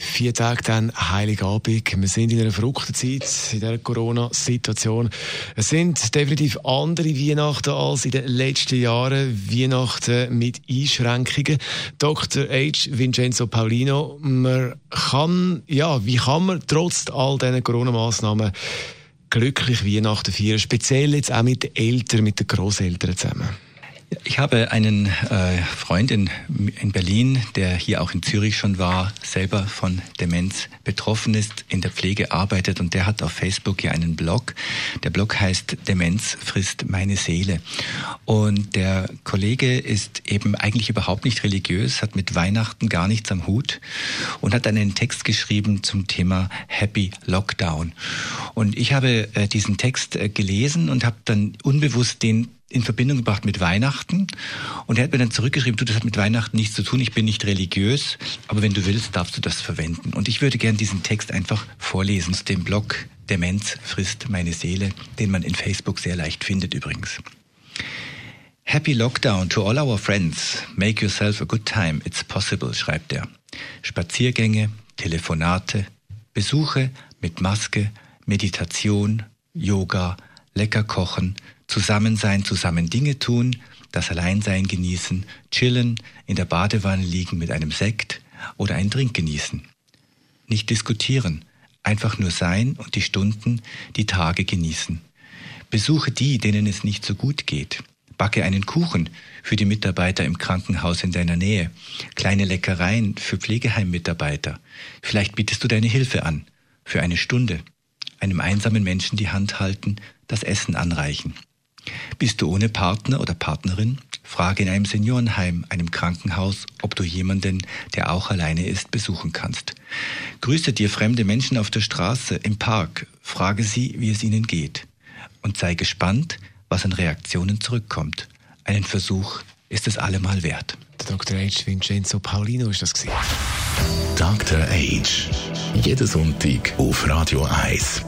Vier Tage dann Heiligabend. Wir sind in einer verrückten Zeit, in dieser Corona-Situation. Es sind definitiv andere Weihnachten als in den letzten Jahren. Weihnachten mit Einschränkungen. Dr. H. Vincenzo Paulino, man kann, ja, wie kann man trotz all diesen Corona-Massnahmen glücklich Weihnachten feiern? Speziell jetzt auch mit den Eltern, mit den Großeltern zusammen. Ich habe einen äh, Freund in, in Berlin, der hier auch in Zürich schon war, selber von Demenz betroffen ist, in der Pflege arbeitet und der hat auf Facebook ja einen Blog. Der Blog heißt Demenz frisst meine Seele. Und der Kollege ist eben eigentlich überhaupt nicht religiös, hat mit Weihnachten gar nichts am Hut und hat einen Text geschrieben zum Thema Happy Lockdown. Und ich habe äh, diesen Text äh, gelesen und habe dann unbewusst den in Verbindung gebracht mit Weihnachten. Und er hat mir dann zurückgeschrieben, du, das hat mit Weihnachten nichts zu tun, ich bin nicht religiös, aber wenn du willst, darfst du das verwenden. Und ich würde gern diesen Text einfach vorlesen aus dem Blog Demenz frisst meine Seele, den man in Facebook sehr leicht findet übrigens. Happy Lockdown to all our friends. Make yourself a good time. It's possible, schreibt er. Spaziergänge, Telefonate, Besuche mit Maske, Meditation, Yoga, lecker kochen, zusammen sein, zusammen Dinge tun, das Alleinsein genießen, chillen, in der Badewanne liegen mit einem Sekt oder einen Drink genießen. Nicht diskutieren, einfach nur sein und die Stunden, die Tage genießen. Besuche die, denen es nicht so gut geht. Backe einen Kuchen für die Mitarbeiter im Krankenhaus in deiner Nähe. Kleine Leckereien für Pflegeheimmitarbeiter. Vielleicht bietest du deine Hilfe an. Für eine Stunde. Einem einsamen Menschen die Hand halten, das Essen anreichen. Bist du ohne Partner oder Partnerin? Frage in einem Seniorenheim, einem Krankenhaus, ob du jemanden, der auch alleine ist, besuchen kannst. Grüße dir fremde Menschen auf der Straße, im Park. Frage sie, wie es ihnen geht. Und sei gespannt, was an Reaktionen zurückkommt. Einen Versuch ist es allemal wert. Der Dr. H. Vincenzo Paulino ist das gewesen. Dr. Age. Jeden Sonntag auf Radio 1.